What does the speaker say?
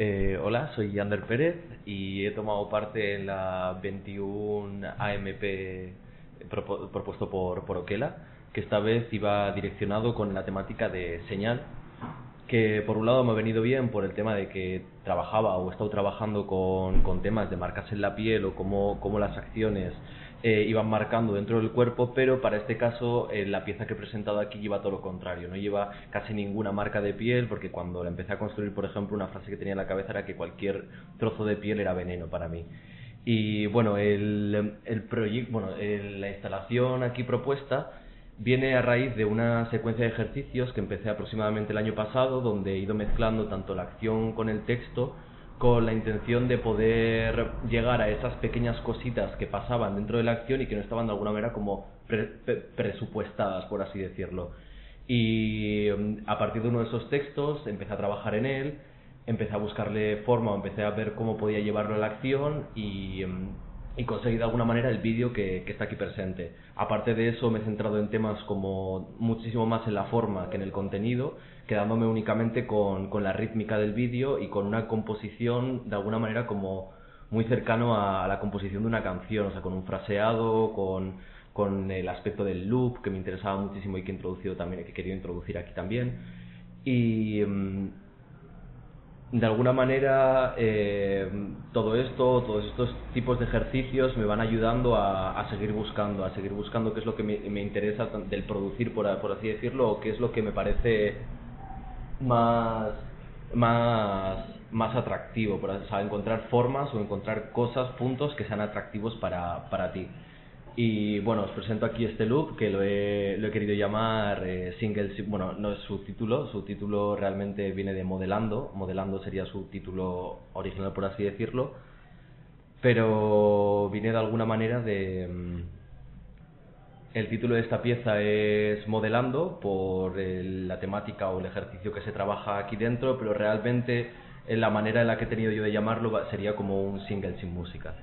Eh, hola, soy Yander Pérez y he tomado parte en la 21 AMP propuesto por, por Oquela, que esta vez iba direccionado con la temática de señal, que por un lado me ha venido bien por el tema de que trabajaba o he estado trabajando con, con temas de marcas en la piel o cómo, cómo las acciones eh, iban marcando dentro del cuerpo, pero para este caso eh, la pieza que he presentado aquí lleva todo lo contrario, no lleva casi ninguna marca de piel, porque cuando la empecé a construir, por ejemplo, una frase que tenía en la cabeza era que cualquier trozo de piel era veneno para mí. Y bueno, el, el proyecto, bueno, la instalación aquí propuesta viene a raíz de una secuencia de ejercicios que empecé aproximadamente el año pasado, donde he ido mezclando tanto la acción con el texto con la intención de poder llegar a esas pequeñas cositas que pasaban dentro de la acción y que no estaban de alguna manera como presupuestadas, por así decirlo. Y mm, a partir de uno de esos textos empecé a trabajar en él, empecé a buscarle forma, empecé a ver cómo podía llevarlo a la acción y, mm, y conseguí de alguna manera el vídeo que, que, está aquí presente. Aparte de eso me he centrado en temas como muchísimo más en la forma que en el contenido quedándome únicamente con, con la rítmica del vídeo y con una composición de alguna manera como muy cercano a, la composición de una canción, o sea, con un fraseado, con, con el aspecto del loop que me interesaba muchísimo y que he introducido también, que he querido introducir aquí también. Y mm, de alguna manera eh, todo esto, todos estos tipos de ejercicios me van ayudando a, a seguir buscando, a seguir buscando qué es lo que me, me interesa del producir, por, por así decirlo, o qué es lo que me parece más, más, más atractivo, para encontrar formas o encontrar cosas, puntos que sean atractivos para, para ti. Y bueno, os presento aquí este loop que lo he, lo he querido llamar eh, Single, bueno, no es su título, su título realmente viene de Modelando, Modelando sería su título original por así decirlo, pero viene de alguna manera de, mm, el título de esta pieza es Modelando por la temática o el ejercicio que se trabaja aquí dentro, pero realmente la manera en la que he tenido yo de llamarlo sería como un single sin música.